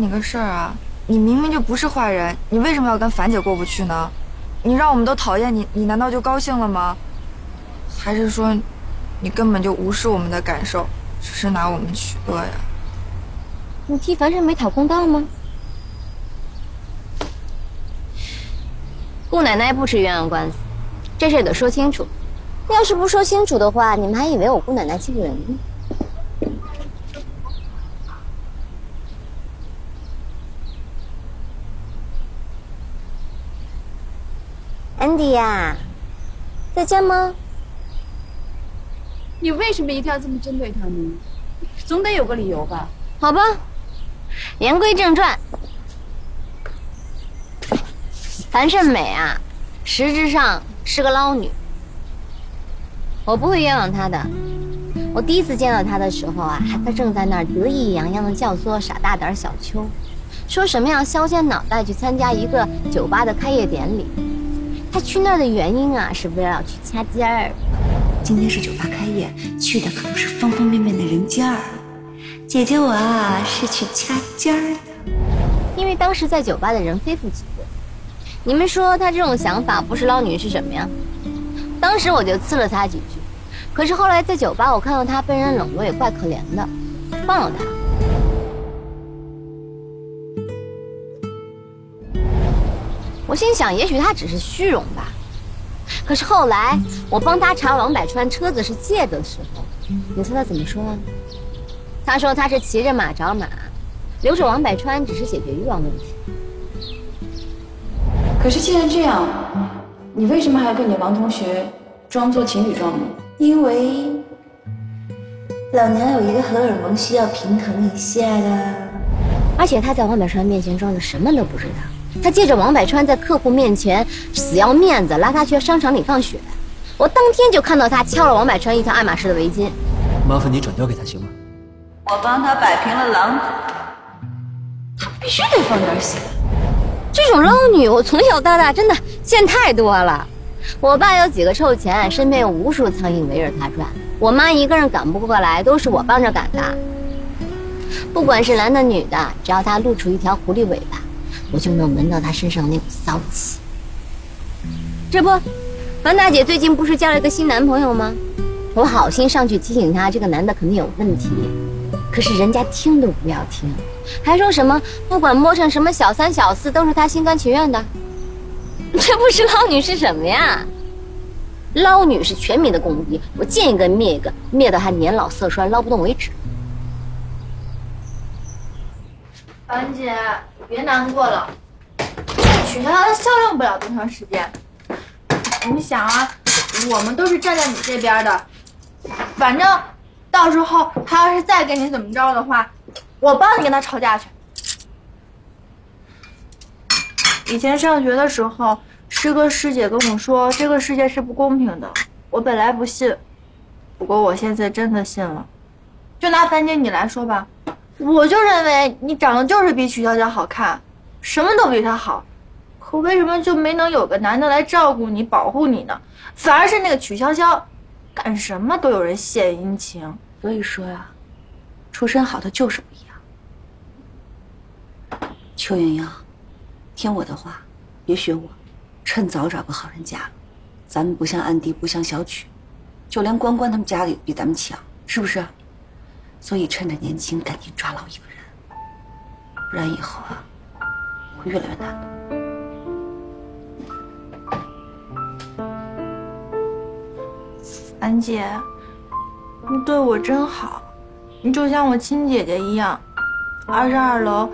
你个事儿啊，你明明就不是坏人，你为什么要跟樊姐过不去呢？你让我们都讨厌你，你难道就高兴了吗？还是说，你根本就无视我们的感受，只是拿我们取乐呀？你替樊胜美讨公道吗？顾奶奶不吃鸳鸯官司，这事得说清楚。要是不说清楚的话，你们还以为我姑奶奶欺负人呢。安迪呀，在家吗？你为什么一定要这么针对他呢？总得有个理由吧？好吧，言归正传，樊胜美啊，实质上是个捞女。我不会冤枉她的。我第一次见到她的时候啊，她正在那儿得意洋洋的教唆傻大胆小秋，说什么要削尖脑袋去参加一个酒吧的开业典礼。他去那儿的原因啊，是为了要去掐尖儿。今天是酒吧开业，去的可不是方方面面的人尖儿。姐姐我啊，是去掐尖儿的。因为当时在酒吧的人非富即贵，你们说他这种想法不是捞女是什么呀？当时我就呲了他几句，可是后来在酒吧我看到他被人冷落，也怪可怜的，放了他。我心想，也许他只是虚荣吧。可是后来我帮他查王百川车子是借的时候，你猜他怎么说啊？他说他是骑着马找马，留着王百川只是解决欲望问题。可是既然这样，你为什么还要跟你王同学装作情侣状呢？因为老娘有一个荷尔蒙需要平衡一下的。而且他在王百川面前装的什么都不知道，他借着王百川在客户面前死要面子，拉他去商场里放血。我当天就看到他敲了王百川一条爱马仕的围巾。麻烦你转交给他行吗？我帮他摆平了狼子，他必须得放点血。这种捞女，我从小到大真的见太多了。我爸有几个臭钱，身边有无数苍蝇围着他转。我妈一个人赶不过来，都是我帮着赶的。不管是男的女的，只要他露出一条狐狸尾巴，我就能闻到他身上那股骚气。这不，樊大姐最近不是交了一个新男朋友吗？我好心上去提醒她，这个男的肯定有问题。可是人家听都不要听，还说什么不管摸上什么小三小四，都是他心甘情愿的。这不是捞女是什么呀？捞女是全民的公敌，我见一个灭一个，灭到他年老色衰捞不动为止。樊姐，别难过了，曲小它效用不了多长时间。你想啊，我们都是站在你这边的，反正到时候他要是再跟你怎么着的话，我帮你跟他吵架去。以前上学的时候，师哥师姐跟我说这个世界是不公平的，我本来不信，不过我现在真的信了。就拿樊姐你来说吧。我就认为你长得就是比曲筱绡好看，什么都比她好，可为什么就没能有个男的来照顾你、保护你呢？反而是那个曲筱绡，干什么都有人献殷勤。所以说呀，出身好的就是不一样。邱莹莹，听我的话，别学我，趁早找个好人家。咱们不像安迪，不像小曲，就连关关他们家里比咱们强，是不是？所以趁着年轻，赶紧抓牢一个人，不然以后啊，会越来越难的。安姐，你对我真好，你就像我亲姐姐一样。二十二楼，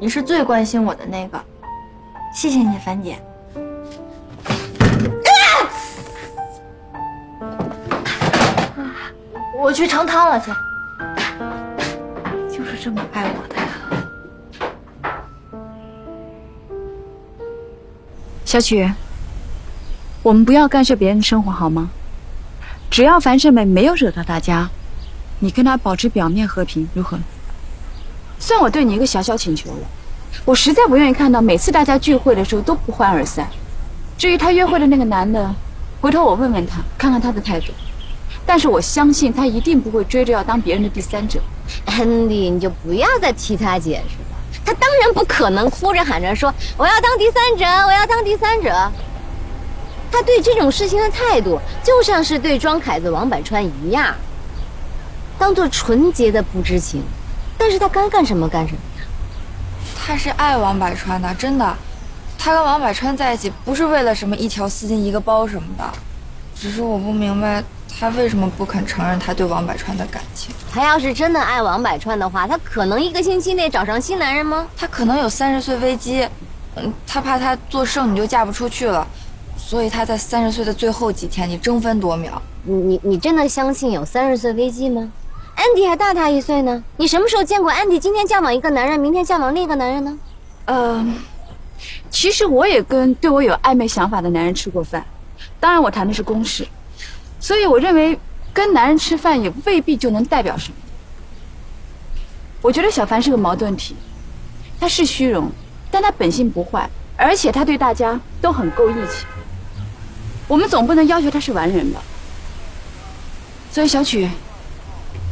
你是最关心我的那个，谢谢你，樊姐。我去盛汤了，去。这么爱我的呀。小曲，我们不要干涉别人的生活好吗？只要樊胜美没有惹到大家，你跟她保持表面和平，如何？算我对你一个小小请求了。我实在不愿意看到每次大家聚会的时候都不欢而散。至于她约会的那个男的，回头我问问他，看看他的态度。但是我相信他一定不会追着要当别人的第三者。安迪，你就不要再替他解释了。他当然不可能哭着喊着说我要当第三者，我要当第三者。他对这种事情的态度，就像是对庄凯子、王百川一样，当做纯洁的不知情。但是他该干什么干什么呀。他是爱王百川的，真的。他跟王百川在一起不是为了什么一条丝巾一个包什么的，只是我不明白他为什么不肯承认他对王百川的感情。他要是真的爱王百川的话，他可能一个星期内找上新男人吗？他可能有三十岁危机，嗯，他怕他做剩女就嫁不出去了，所以他在三十岁的最后几天，你争分夺秒。你你你真的相信有三十岁危机吗？安迪还大他一岁呢，你什么时候见过安迪今天交往一个男人，明天交往另一个男人呢？呃，其实我也跟对我有暧昧想法的男人吃过饭，当然我谈的是公事，所以我认为跟男人吃饭也未必就能代表什么。我觉得小凡是个矛盾体，他是虚荣，但他本性不坏，而且他对大家都很够义气。我们总不能要求他是完人吧？所以小曲。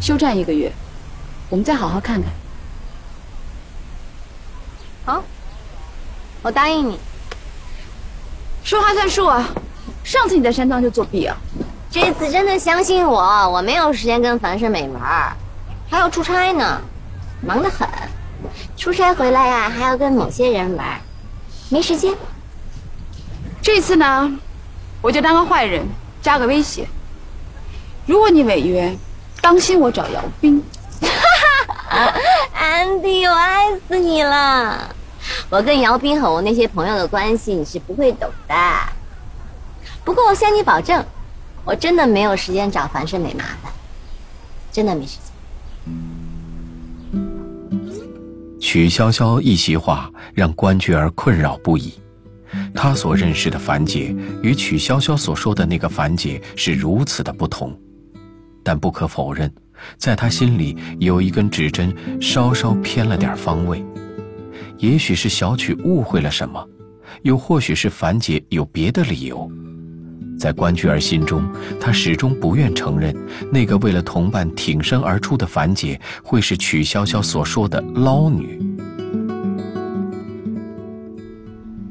休战一个月，我们再好好看看。好，我答应你。说话算数啊！上次你在山庄就作弊啊！这次真的相信我，我没有时间跟樊胜美玩，还要出差呢，忙得很。出差回来呀，还要跟某些人玩，没时间。这次呢，我就当个坏人，加个威胁。如果你违约。当心我找姚斌！安迪，我爱死你了！我跟姚斌和我那些朋友的关系你是不会懂的。不过我向你保证，我真的没有时间找樊胜美麻烦，真的没时间。曲潇潇一席话让关雎儿困扰不已。他所认识的樊姐与曲潇潇所说的那个樊姐是如此的不同。但不可否认，在他心里有一根指针稍稍偏了点方位。也许是小曲误会了什么，又或许是樊姐有别的理由。在关雎儿心中，他始终不愿承认那个为了同伴挺身而出的樊姐会是曲筱绡所说的捞女。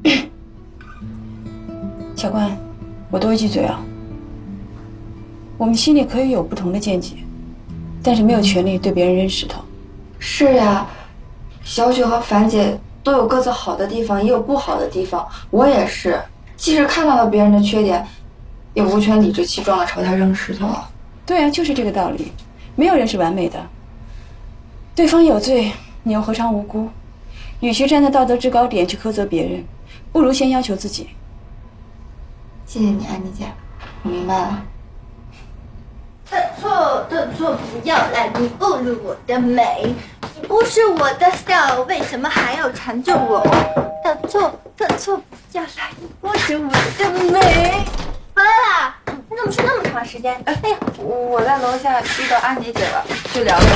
小关，我多一句嘴啊。我们心里可以有不同的见解，但是没有权利对别人扔石头。是呀，小雪和樊姐都有各自好的地方，也有不好的地方。我也是，即使看到了别人的缺点，也无权理直气壮的朝他扔石头。对啊，就是这个道理。没有人是完美的。对方有罪，你又何尝无辜？与其站在道德制高点去苛责别人，不如先要求自己。谢谢你，安妮姐，我明白了。的错的错，不要来你侮辱我的美。你不是我的 style，为什么还要缠着我？的错的错，不要来你侮辱我的美。回来啦！你怎么睡那么长时间？哎呀，我在楼下遇到安妮姐了，就聊聊。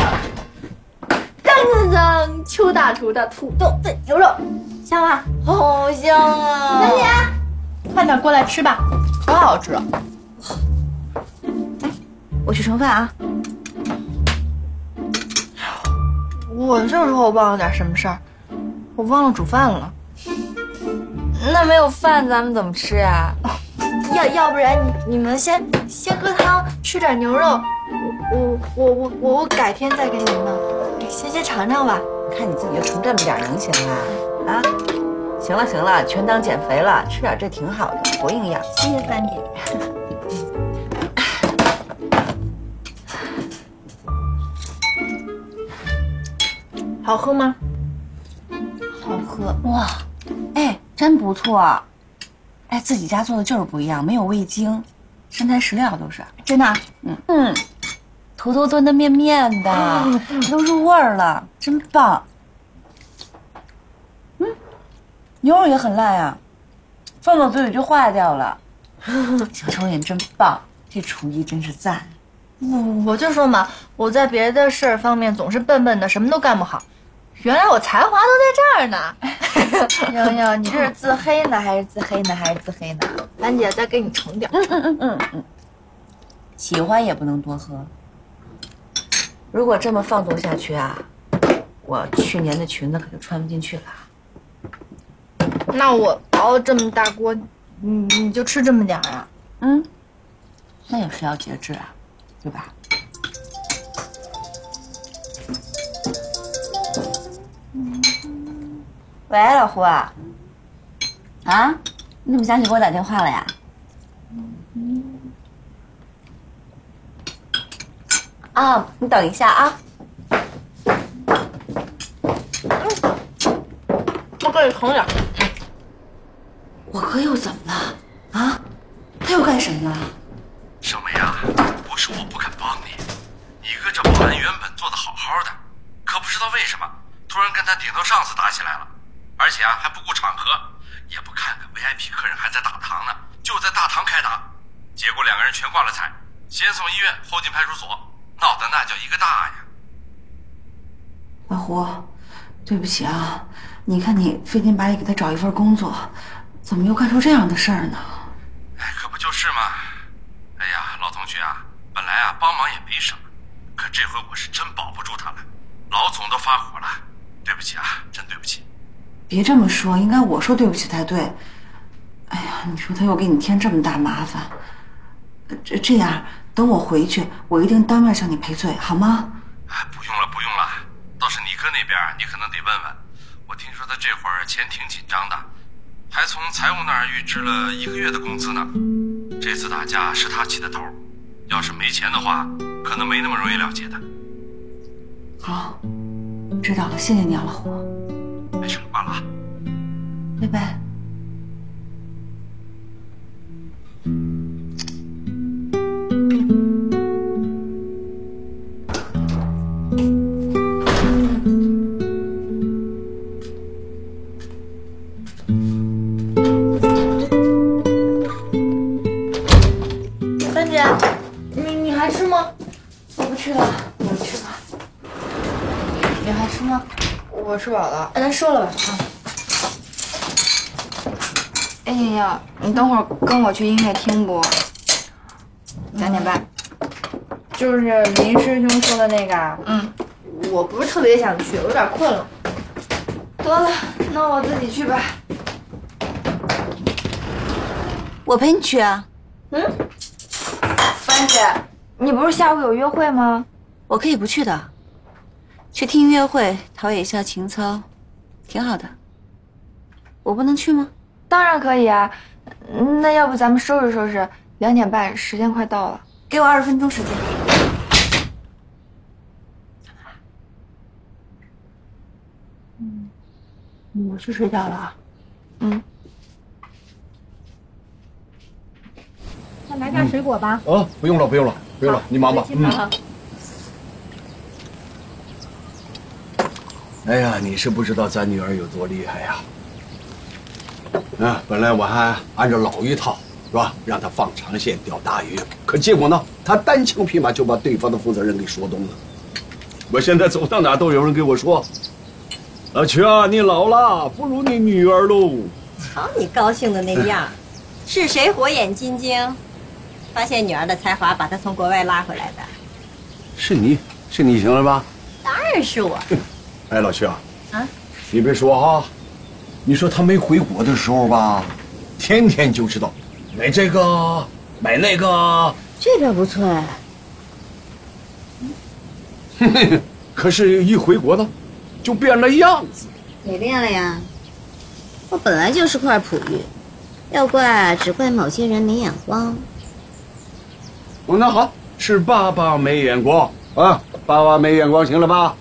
当当，邱大厨的土豆炖牛肉，香吗？好香啊！安妮，快点过来吃吧，可好吃了。我去盛饭啊！我就说我忘了点什么事儿，我忘了煮饭了。那没有饭咱们怎么吃呀？要要不然你你们先先喝汤，吃点牛肉。我我我我我改天再给你们，先先尝尝吧。看你自己就成这么点能行吗？啊，行了行了，全当减肥了，吃点这挺好的，多营养。谢谢三姐。好喝吗？好喝哇！哎，真不错。哎，自己家做的就是不一样，没有味精，真材实料都是真的。嗯嗯，土豆炖的面面的，都入味儿了，真棒。嗯，牛肉也很烂啊，放到嘴里就化掉了。小抽也真棒，这厨艺真是赞。我我就说嘛，我在别的事儿方面总是笨笨的，什么都干不好。原来我才华都在这儿呢，洋洋，你这是自黑呢，还是自黑呢，还是自黑呢？兰姐再给你盛点。嗯嗯嗯嗯喜欢也不能多喝。如果这么放纵下去啊，我去年的裙子可就穿不进去了。那我熬了这么大锅，你你就吃这么点儿啊？嗯，那也是要节制啊，对吧？喂，老胡啊，啊，你怎么想起给我打电话了呀？啊，你等一下啊。我给你盛点儿。我哥又怎么了？啊，他又干什么了？小梅啊，不是我不肯帮你，你哥这保安原本做的好好的，可不知道为什么突然跟他顶头上司打起来了，而且啊还不顾场合，也不看看 VIP 客人还在大堂呢，就在大堂开打，结果两个人全挂了彩，先送医院，后进派出所，闹得那叫一个大呀！老胡，对不起啊，你看你费劲巴力给他找一份工作，怎么又干出这样的事儿呢？哎，可不就是吗？哎呀，老同学啊，本来啊帮忙也没什么，可这回我是真保不住他了，老总都发火了，对不起啊，真对不起。别这么说，应该我说对不起才对。哎呀，你说他又给你添这么大麻烦，呃这这样，等我回去，我一定当面向你赔罪，好吗？哎，不用了，不用了，倒是你哥那边，你可能得问问。我听说他这会儿钱挺紧张的，还从财务那儿预支了一个月的工资呢。这次打架是他起的头，要是没钱的话，可能没那么容易了结的。好，知道了，谢谢你啊，老胡，没事，挂了啊。拜拜。吃饱了。哎，咱说了吧啊。哎，莹莹，你等会儿跟我去音乐厅不？两点半。就是林师兄说的那个啊。嗯，我不是特别想去，我有点困了。得了，那我自己去吧。我陪你去啊，嗯。樊姐，你不是下午有约会吗？我可以不去的。去听音乐会，陶冶一下情操，挺好的。我不能去吗？当然可以啊。那要不咱们收拾收拾，两点半，时间快到了。给我二十分钟时间。嗯，我去睡觉了啊。嗯。再来点水果吧。啊，不用了，不用了，不用了，你忙吧。嗯。哎呀，你是不知道咱女儿有多厉害呀！啊，本来我还按照老一套，是吧？让她放长线钓大鱼，可结果呢，她单枪匹马就把对方的负责人给说动了。我现在走到哪都有人给我说：“老曲啊，你老了，不如你女儿喽。瞧你高兴的那样，是谁火眼金睛，发现女儿的才华，把她从国外拉回来的？”是你，是你行了吧？当然是我。哎，老徐啊，啊，你别说哈，你说他没回国的时候吧，天天就知道买这个买那个，这边不错哎。可是，一回国呢，就变了样子。哪变了呀？我本来就是块璞玉，要怪只怪某些人没眼光。哦，那好，是爸爸没眼光啊，爸爸没眼光，行了吧？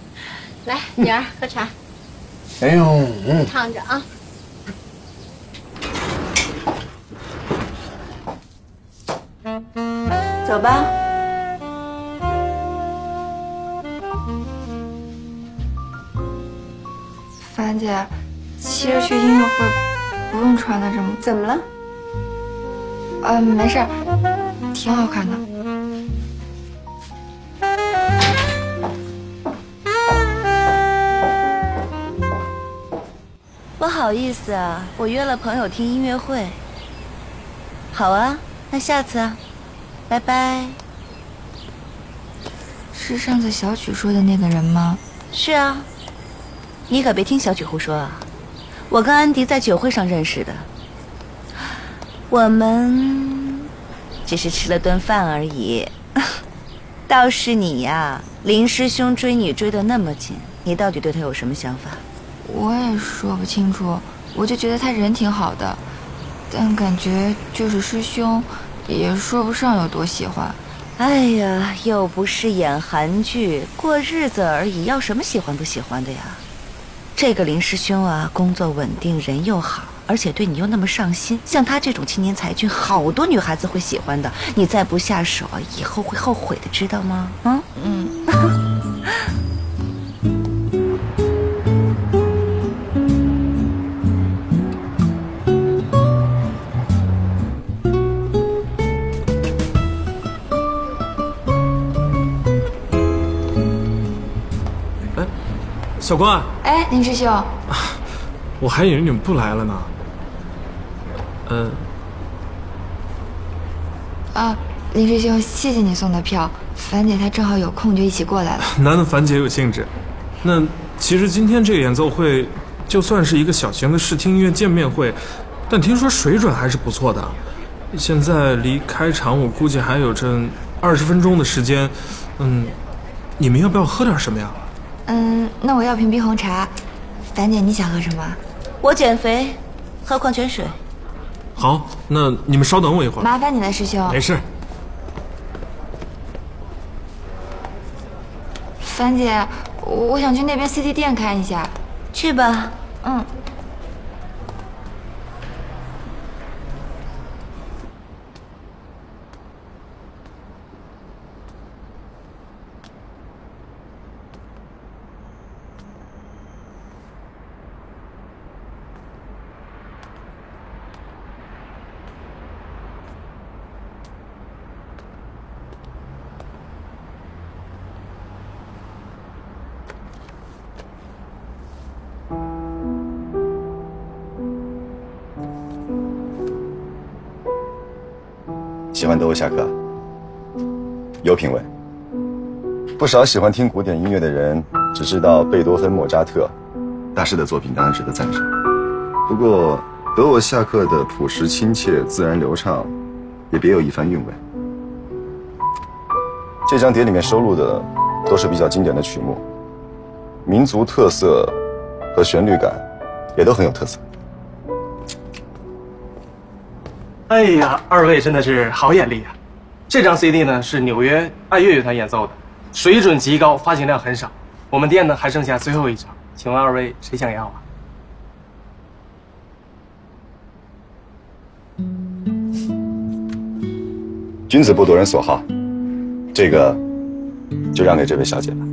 来，女儿喝茶，哎呦，嗯，烫着啊。走吧。樊姐，其实去音乐会不用穿的这么……怎么了？呃，没事儿，挺好看的。不好意思啊，我约了朋友听音乐会。好啊，那下次啊，拜拜。是上次小曲说的那个人吗？是啊，你可别听小曲胡说啊！我跟安迪在酒会上认识的，我们只是吃了顿饭而已。倒是你呀，林师兄追你追得那么紧，你到底对他有什么想法？我也说不清楚，我就觉得他人挺好的，但感觉就是师兄，也说不上有多喜欢。哎呀，又不是演韩剧，过日子而已，要什么喜欢不喜欢的呀？这个林师兄啊，工作稳定，人又好，而且对你又那么上心，像他这种青年才俊，好多女孩子会喜欢的。你再不下手，以后会后悔的，知道吗？嗯嗯。小关，哎，林师兄，我还以为你们不来了呢。嗯，啊，林师兄，谢谢你送的票，樊姐她正好有空，就一起过来了。难得樊姐有兴致。那其实今天这个演奏会，就算是一个小型的试听音乐见面会，但听说水准还是不错的。现在离开场，我估计还有这二十分钟的时间。嗯，你们要不要喝点什么呀？嗯，那我要瓶冰红茶。樊姐，你想喝什么？我减肥，喝矿泉水。好，那你们稍等我一会儿。麻烦你了，师兄。没事。樊姐，我想去那边 CD 店看一下。去吧。嗯。喜欢德沃夏克，有品味。不少喜欢听古典音乐的人只知道贝多芬、莫扎特，大师的作品当然值得赞赏。不过，德沃夏克的朴实亲切、自然流畅，也别有一番韵味。这张碟里面收录的都是比较经典的曲目，民族特色和旋律感也都很有特色。哎呀，二位真的是好眼力啊！这张 CD 呢是纽约爱乐乐团演奏的，水准极高，发行量很少。我们店呢还剩下最后一张，请问二位谁想要啊？君子不夺人所好，这个就让给这位小姐吧。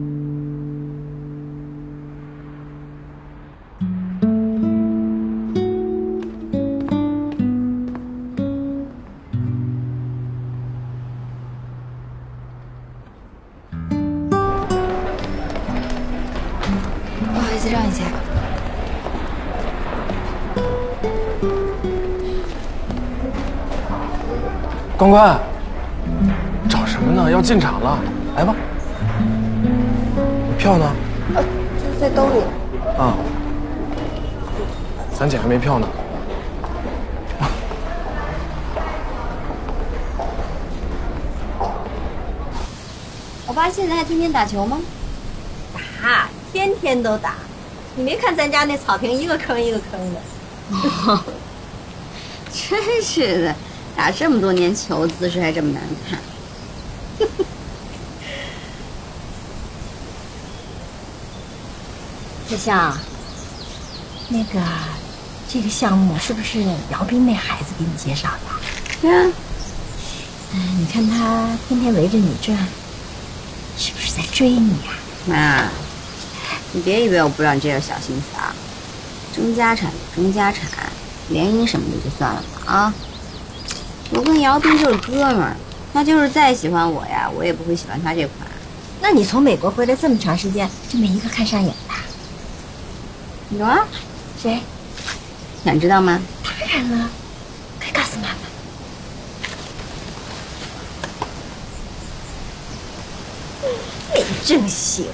进场了，来吧。票呢？呃，在兜里。啊，咱姐还没票呢。我爸现在还天天打球吗？打，天天都打。你没看咱家那草坪一个坑一个坑的。真是的，打这么多年球，姿势还这么难看。小香，那个，这个项目是不是姚斌那孩子给你介绍的？对啊。哎，你看他天天围着你转，是不是在追你呀、妈，你别以为我不知道你这点小心思啊。争家产就争家产，联姻什么的就算了吧啊。我跟姚斌就是哥们儿，他就是再喜欢我呀，我也不会喜欢他这款。那你从美国回来这么长时间，就没一个看上眼的？有啊，谁？想知道吗？当然了，快告诉妈妈。你真行。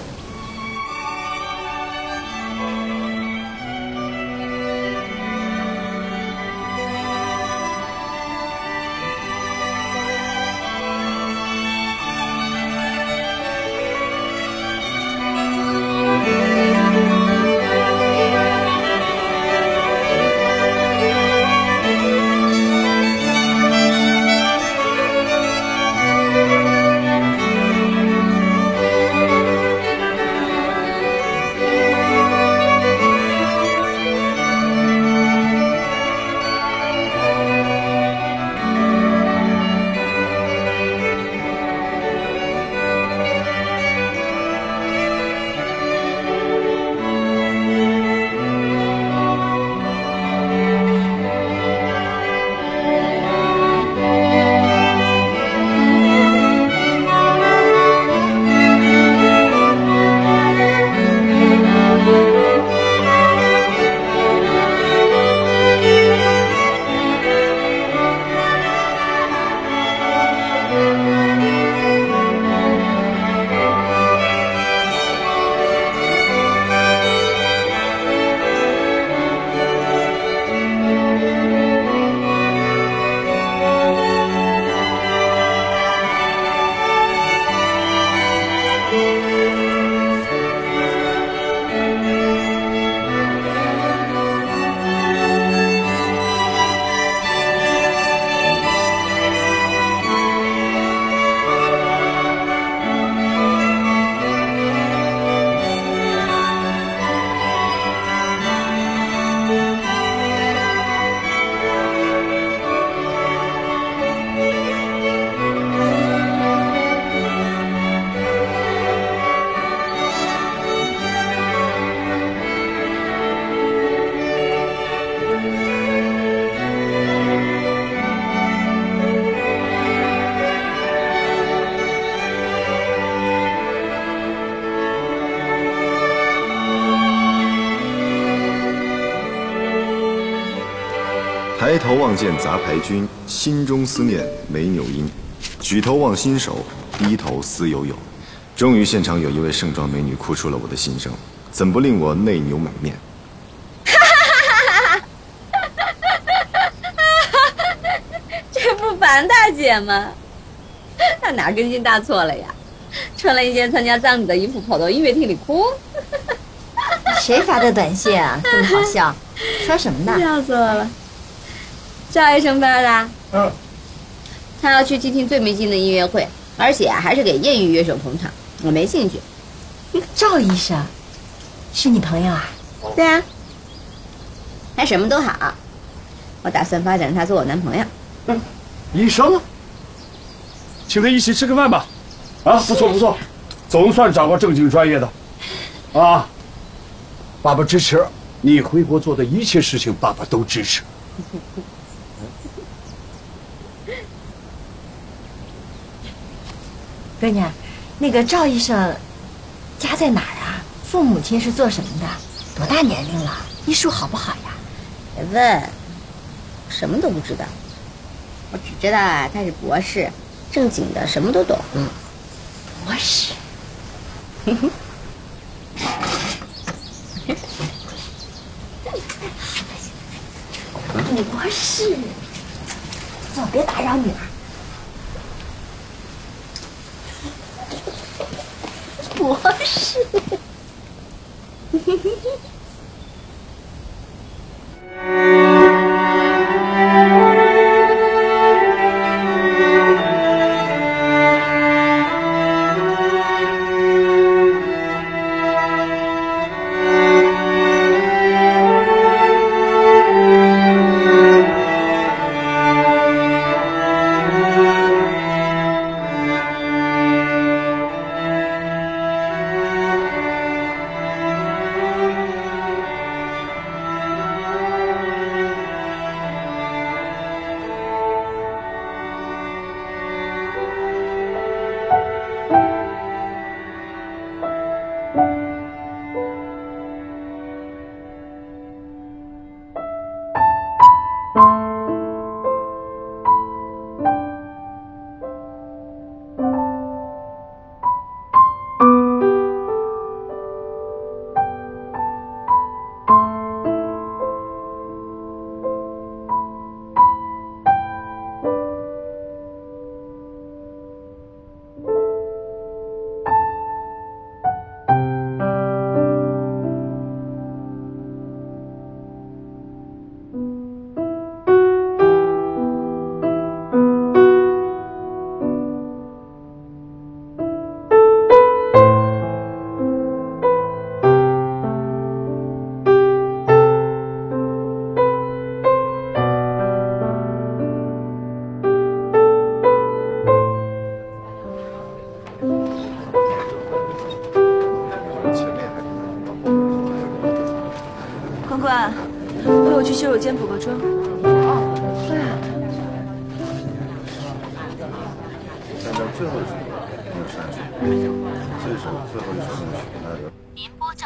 望见杂牌军，心中思念美纽因；举头望新手，低头思悠悠。终于，现场有一位盛装美女哭出了我的心声，怎不令我内牛满面？这不樊大姐吗？她哪根筋搭错了呀？穿了一件参加葬礼的衣服，跑到音乐厅里哭。谁发的短信啊？这么好笑？说什么呢？笑死我了！赵医生发的。嗯。他要去听听最没劲的音乐会，而且还是给业余乐手捧场，我没兴趣。赵医生，是你朋友啊？对啊。他什么都好，我打算发展他做我男朋友。嗯，医生，请他一起吃个饭吧。啊，不错不错，总算找个正经专业的。啊，爸爸支持你回国做的一切事情，爸爸都支持。姑娘，那个赵医生家在哪儿啊？父母亲是做什么的？多大年龄了？医术好不好呀？别问，什么都不知道。我只知道啊，他是博士，正经的，什么都懂。博士。博士，走，别打扰女儿。博士。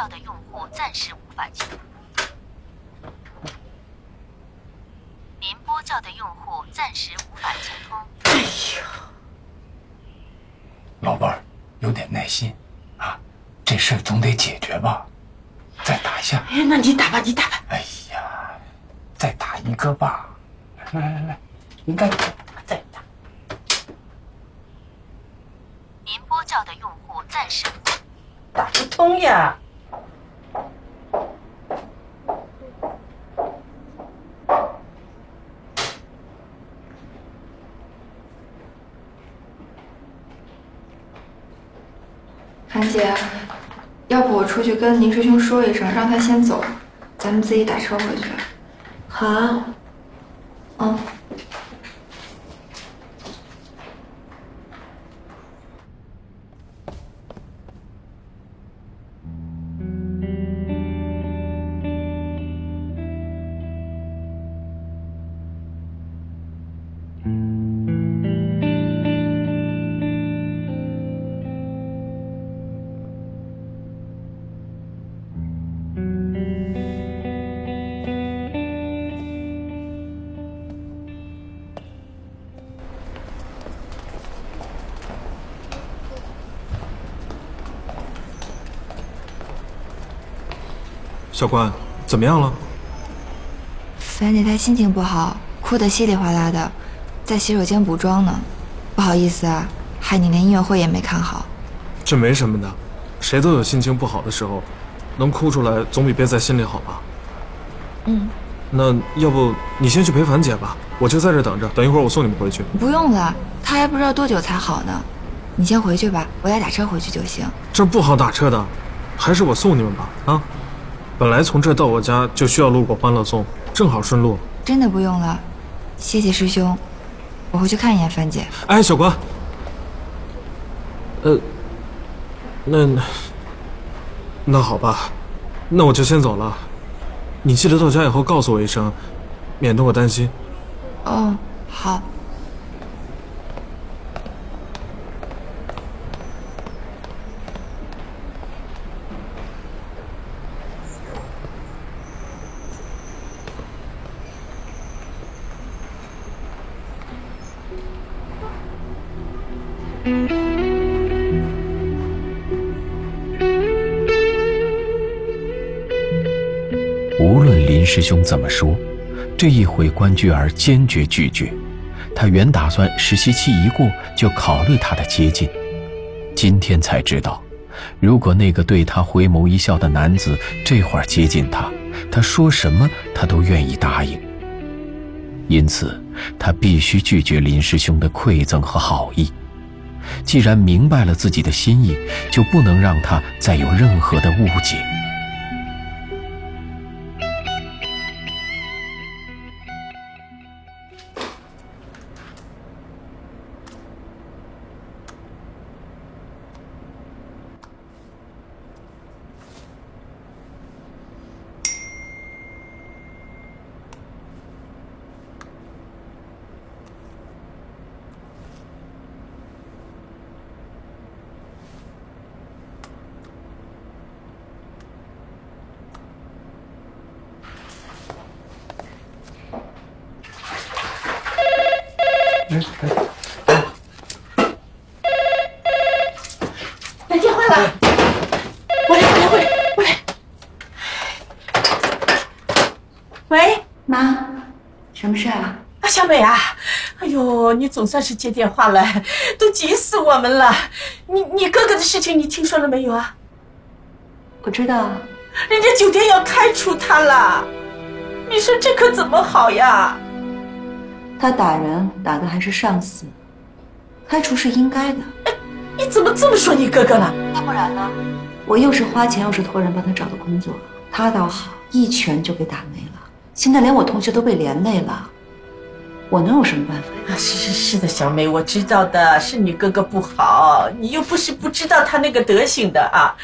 您拨叫的用户暂时无法接。您拨叫的用户暂时无法接通。哎呀，老伴儿，有点耐心啊，这事儿总得解决吧。再打一下。哎，那你打吧，你打吧。哎呀，再打一个吧。来来来，应该再打。您拨叫的用户暂时打不通呀。韩姐，要不我出去跟林师兄说一声，让他先走，咱们自己打车回去。好。嗯。小关，怎么样了？樊姐她心情不好，哭得稀里哗啦的，在洗手间补妆呢。不好意思啊，害你连音乐会也没看好。这没什么的，谁都有心情不好的时候，能哭出来总比憋在心里好吧？嗯，那要不你先去陪樊姐吧，我就在这等着，等一会儿我送你们回去。不用了，她还不知道多久才好呢。你先回去吧，我俩打车回去就行。这不好打车的，还是我送你们吧。啊，本来从这到我家就需要路过欢乐颂，正好顺路。真的不用了，谢谢师兄，我回去看一眼樊姐。哎，小关，呃，那那好吧，那我就先走了。你记得到家以后告诉我一声，免得我担心。哦，好。林师兄怎么说，这一回关雎儿坚决拒绝。他原打算实习期一过就考虑他的接近，今天才知道，如果那个对他回眸一笑的男子这会儿接近他，他说什么他都愿意答应。因此，他必须拒绝林师兄的馈赠和好意。既然明白了自己的心意，就不能让他再有任何的误解。妈，什么事啊？啊，小美啊，哎呦，你总算是接电话了，都急死我们了。你你哥哥的事情你听说了没有啊？我知道，人家酒店要开除他了，你说这可怎么好呀？他打人打的还是上司，开除是应该的。哎你怎么这么说你哥哥呢？要不然呢？我又是花钱又是托人帮他找的工作，他倒好，一拳就给打没了。现在连我同学都被连累了，我能有什么办法？啊，是是是的，小美，我知道的，是你哥哥不好，你又不是不知道他那个德行的啊。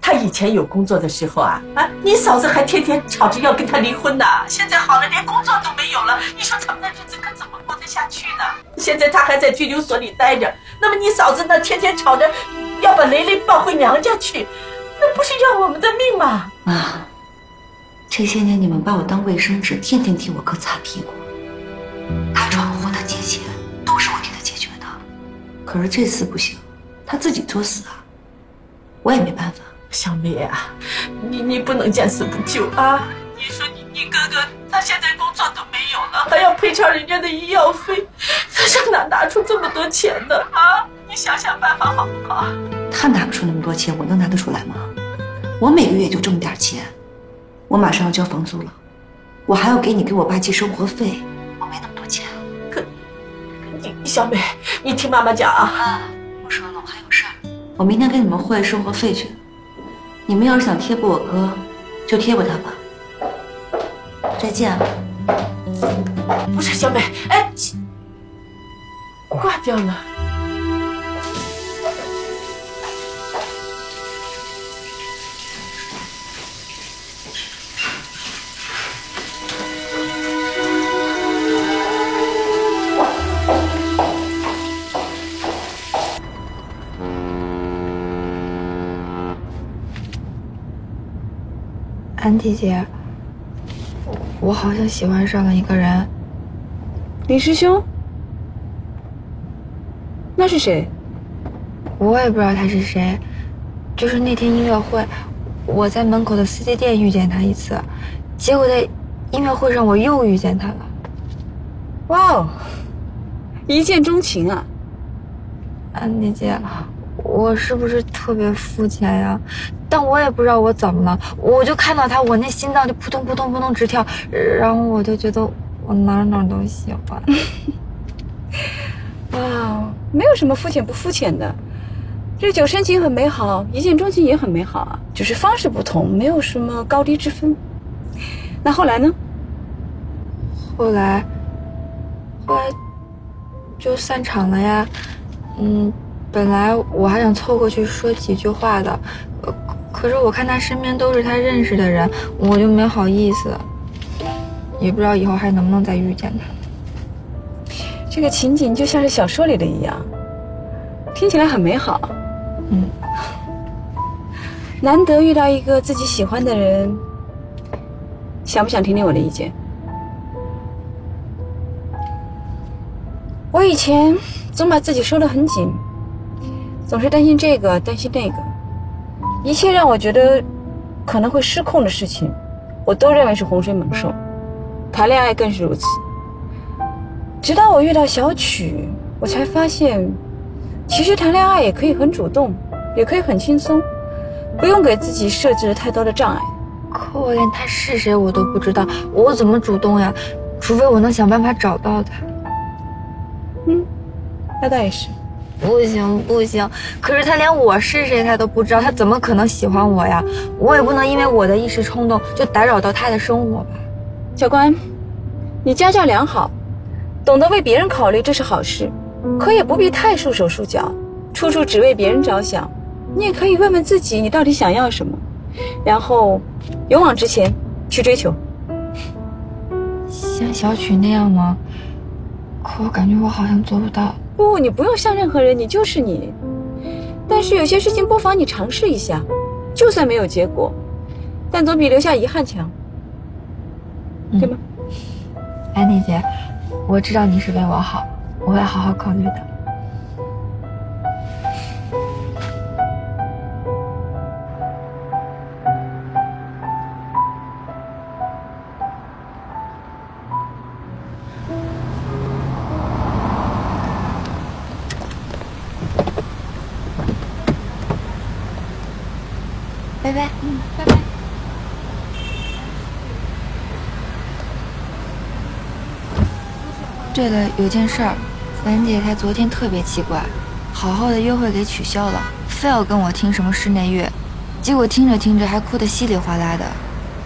他以前有工作的时候啊啊，你嫂子还天天吵着要跟他离婚呢。现在好了，连工作都没有了，你说他们的日子可怎么过得下去呢？现在他还在拘留所里待着，那么你嫂子呢，天天吵着要把雷雷抱回娘家去，那不是要我们的命吗？妈，这些年你们把我当卫生纸，天天替我哥擦屁股。他闯祸，他借钱，都是我替他解决的。可是这次不行，他自己作死啊，我也没办法。小梅啊，你你不能见死不救啊！你说你你哥哥他现在工作都没有了，还要赔偿人家的医药费，他上哪拿出这么多钱呢？啊，你想想办法好不好？他拿不出那么多钱，我能拿得出来吗？我每个月就这么点钱，我马上要交房租了，我还要给你给我爸寄生活费，我没那么多钱。可，你小美，你听妈妈讲啊！啊，不说了，我还有事儿。我明天跟你们汇生活费去。你们要是想贴补我哥，就贴补他吧。再见。不是小美，哎，挂掉了。安迪姐，我好像喜欢上了一个人。李师兄？那是谁？我也不知道他是谁，就是那天音乐会，我在门口的司机店遇见他一次，结果在音乐会上我又遇见他了。哇哦，一见钟情啊！安迪姐，我是不是特别肤浅呀？但我也不知道我怎么了，我就看到他，我那心脏就扑通扑通扑通直跳，然后我就觉得我哪哪都喜欢。哇，没有什么肤浅不肤浅的，日久生情很美好，一见钟情也很美好啊，只是方式不同，没有什么高低之分。那后来呢？后来，后来就散场了呀。嗯，本来我还想凑过去说几句话的，可是我看他身边都是他认识的人，我就没好意思。也不知道以后还能不能再遇见他。这个情景就像是小说里的一样，听起来很美好。嗯，难得遇到一个自己喜欢的人，想不想听听我的意见？我以前总把自己收得很紧，总是担心这个，担心那个，一切让我觉得可能会失控的事情，我都认为是洪水猛兽。谈恋爱更是如此。直到我遇到小曲，我才发现，其实谈恋爱也可以很主动，也可以很轻松，不用给自己设置太多的障碍。可我连他是谁我都不知道，我怎么主动呀？除非我能想办法找到他。嗯，那倒也是。不行不行，可是他连我是谁他都不知道，他怎么可能喜欢我呀？我也不能因为我的一时冲动就打扰到他的生活吧。小关，你家教良好，懂得为别人考虑，这是好事，可也不必太束手束脚，处处只为别人着想。你也可以问问自己，你到底想要什么，然后勇往直前去追求。像小曲那样吗？可我感觉我好像做不到。不，你不用像任何人，你就是你。但是有些事情不妨你尝试一下，就算没有结果，但总比留下遗憾强，对吗？安妮姐，我知道你是为我好，我会好好考虑的。对了，有件事儿，兰姐她昨天特别奇怪，好好的约会给取消了，非要跟我听什么室内乐，结果听着听着还哭得稀里哗啦的。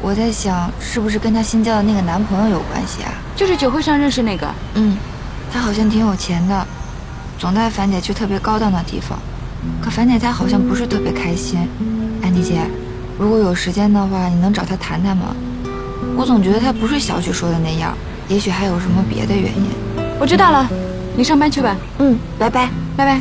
我在想，是不是跟她新交的那个男朋友有关系啊？就是酒会上认识那个。嗯，他好像挺有钱的，总带樊姐去特别高档的地方，可樊姐她好像不是特别开心。安迪姐，如果有时间的话，你能找他谈谈吗？我总觉得他不是小许说的那样，也许还有什么别的原因。我知道了，你上班去吧。嗯，拜拜，拜拜。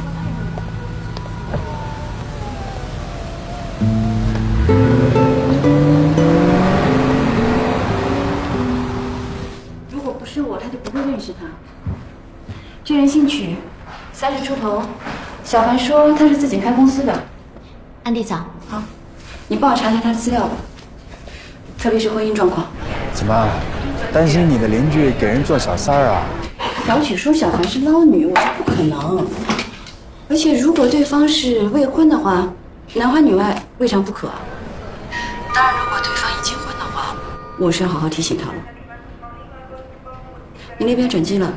如果不是我，他就不会认识他。这人姓曲，三十出头。小凡说他是自己开公司的。安迪早，好，你帮我查一下他的资料吧，特别是婚姻状况。怎么，担心你的邻居给人做小三儿啊？小曲说小凡是捞女，我说不可能。而且如果对方是未婚的话，男欢女爱未尝不可。当然，如果对方已经婚的话，我是要好好提醒他了。你那边转机了？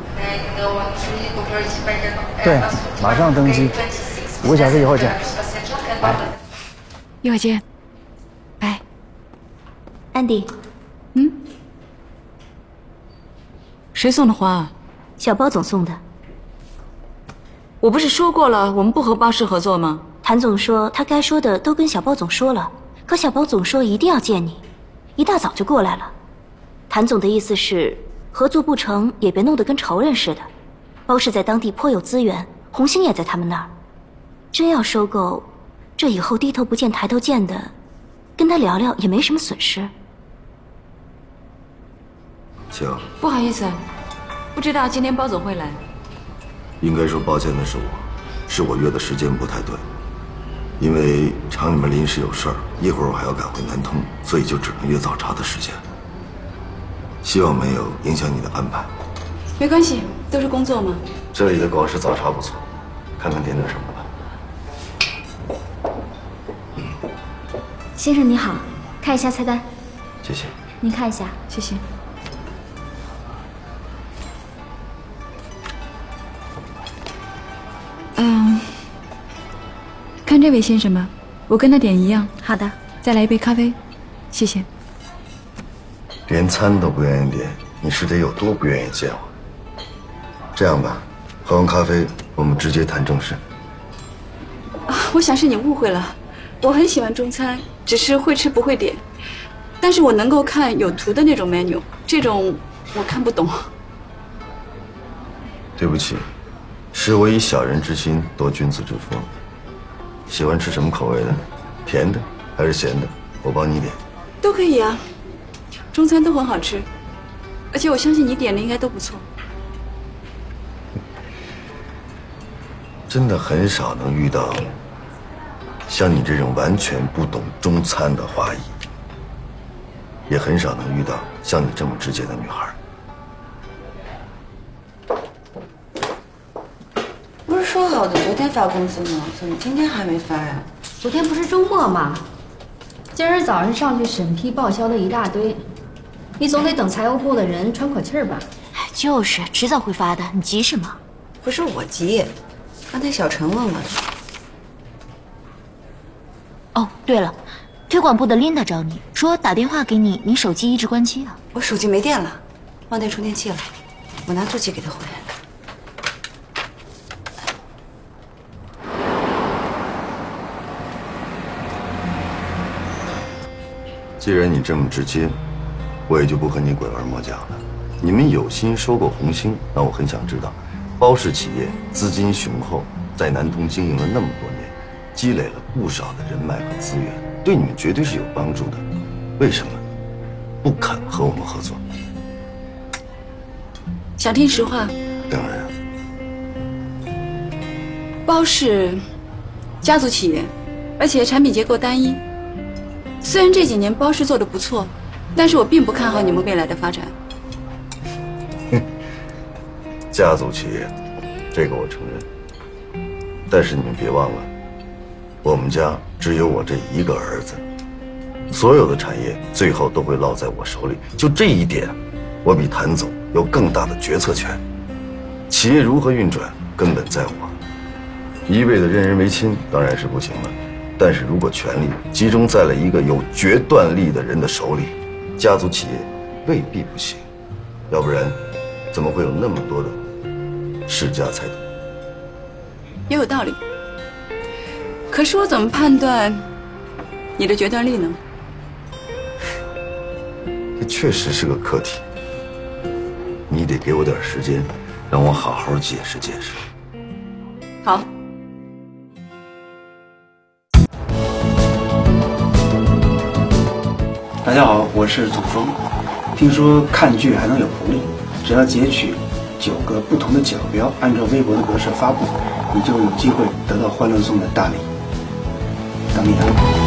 对，马上登机，五个小时以后见。拜。一会儿见。拜。安迪，嗯？谁送的花？小包总送的。我不是说过了，我们不和包氏合作吗？谭总说他该说的都跟小包总说了，可小包总说一定要见你，一大早就过来了。谭总的意思是，合作不成也别弄得跟仇人似的。包氏在当地颇有资源，红星也在他们那儿。真要收购，这以后低头不见抬头见的，跟他聊聊也没什么损失。请。不好意思，不知道今天包总会来。应该说抱歉的是我，是我约的时间不太对，因为厂里面临时有事儿，一会儿我还要赶回南通，所以就只能约早茶的时间。希望没有影响你的安排。没关系，都是工作嘛。这里的广式早茶不错，看看点点什么吧。先生你好，看一下菜单。谢谢。您看一下，谢谢。看这位先生吧，我跟他点一样。好的，再来一杯咖啡，谢谢。连餐都不愿意点，你是得有多不愿意见我？这样吧，喝完咖啡，我们直接谈正事。啊，我想是你误会了，我很喜欢中餐，只是会吃不会点。但是我能够看有图的那种 menu，这种我看不懂。对不起，是我以小人之心度君子之腹。喜欢吃什么口味的？甜的还是咸的？我帮你点。都可以啊，中餐都很好吃，而且我相信你点的应该都不错。真的很少能遇到像你这种完全不懂中餐的华裔，也很少能遇到像你这么直接的女孩。昨天发工资呢？怎么今天还没发呀？昨天不是周末吗？今儿早上上去审批报销的一大堆，你总得等财务部的人喘口气儿吧？哎，就是，迟早会发的，你急什么？不是我急。刚才小陈问我的。哦，对了，推广部的琳达找你说打电话给你，你手机一直关机啊。我手机没电了，忘带充电器了，我拿座机给他回来。既然你这么直接，我也就不和你拐弯抹角了。你们有心收购红星，那我很想知道。包氏企业资金雄厚，在南通经营了那么多年，积累了不少的人脉和资源，对你们绝对是有帮助的。为什么不肯和我们合作？想听实话？当然。包氏家族企业，而且产品结构单一。虽然这几年包氏做的不错，但是我并不看好你们未来的发展。哼 家族企业，这个我承认。但是你们别忘了，我们家只有我这一个儿子，所有的产业最后都会落在我手里。就这一点，我比谭总有更大的决策权。企业如何运转，根本在我。一味的任人唯亲当然是不行了，但是如果权力集中在了一个有决断力的人的手里，家族企业未必不行。要不然，怎么会有那么多的？世家财团也有道理，可是我怎么判断你的决断力呢？这确实是个课题，你得给我点时间，让我好好解释解释。好。大家好，我是祖峰。听说看剧还能有福利，只要截取九个不同的角标，按照微博的格式发布，你就有机会得到欢乐颂的大礼。等你啊！